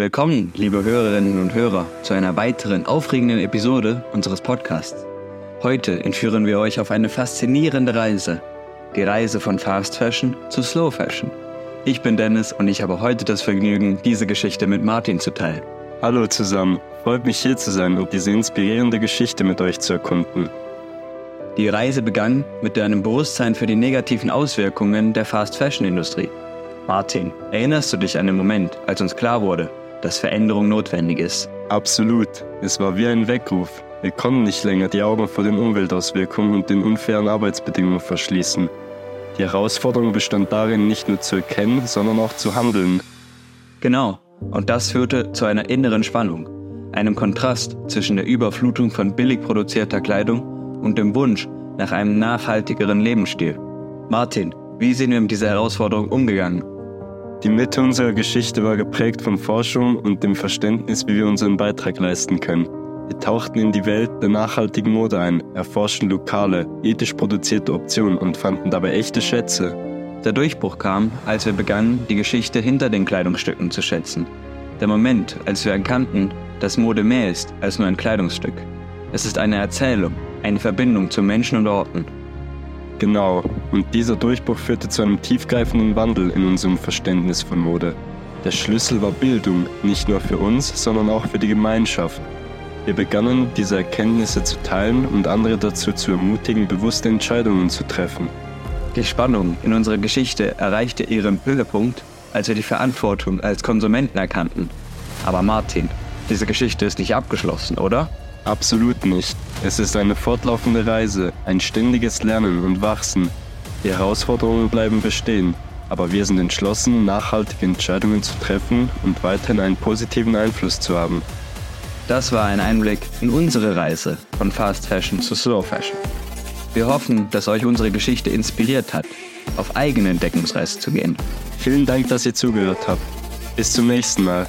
Willkommen, liebe Hörerinnen und Hörer, zu einer weiteren aufregenden Episode unseres Podcasts. Heute entführen wir euch auf eine faszinierende Reise. Die Reise von Fast Fashion zu Slow Fashion. Ich bin Dennis und ich habe heute das Vergnügen, diese Geschichte mit Martin zu teilen. Hallo zusammen, freut mich hier zu sein und diese inspirierende Geschichte mit euch zu erkunden. Die Reise begann mit einem Bewusstsein für die negativen Auswirkungen der Fast-Fashion-Industrie. Martin, erinnerst du dich an den Moment, als uns klar wurde, dass Veränderung notwendig ist? Absolut, es war wie ein Weckruf. Wir konnten nicht länger die Augen vor den Umweltauswirkungen und den unfairen Arbeitsbedingungen verschließen. Die Herausforderung bestand darin, nicht nur zu erkennen, sondern auch zu handeln. Genau, und das führte zu einer inneren Spannung, einem Kontrast zwischen der Überflutung von billig produzierter Kleidung und dem Wunsch nach einem nachhaltigeren Lebensstil. Martin, wie sind wir mit dieser Herausforderung umgegangen? Die Mitte unserer Geschichte war geprägt von Forschung und dem Verständnis, wie wir unseren Beitrag leisten können. Wir tauchten in die Welt der nachhaltigen Mode ein, erforschten lokale, ethisch produzierte Optionen und fanden dabei echte Schätze. Der Durchbruch kam, als wir begannen, die Geschichte hinter den Kleidungsstücken zu schätzen. Der Moment, als wir erkannten, dass Mode mehr ist als nur ein Kleidungsstück. Es ist eine Erzählung, eine Verbindung zu Menschen und Orten. Genau, und dieser Durchbruch führte zu einem tiefgreifenden Wandel in unserem Verständnis von Mode. Der Schlüssel war Bildung, nicht nur für uns, sondern auch für die Gemeinschaft. Wir begannen, diese Erkenntnisse zu teilen und andere dazu zu ermutigen, bewusste Entscheidungen zu treffen. Die Spannung in unserer Geschichte erreichte ihren Höhepunkt, als wir die Verantwortung als Konsumenten erkannten. Aber Martin, diese Geschichte ist nicht abgeschlossen, oder? Absolut nicht. Es ist eine fortlaufende Reise, ein ständiges Lernen und Wachsen. Die Herausforderungen bleiben bestehen, aber wir sind entschlossen, nachhaltige Entscheidungen zu treffen und weiterhin einen positiven Einfluss zu haben. Das war ein Einblick in unsere Reise von Fast Fashion zu Slow Fashion. Wir hoffen, dass euch unsere Geschichte inspiriert hat, auf eigene Entdeckungsreise zu gehen. Vielen Dank, dass ihr zugehört habt. Bis zum nächsten Mal.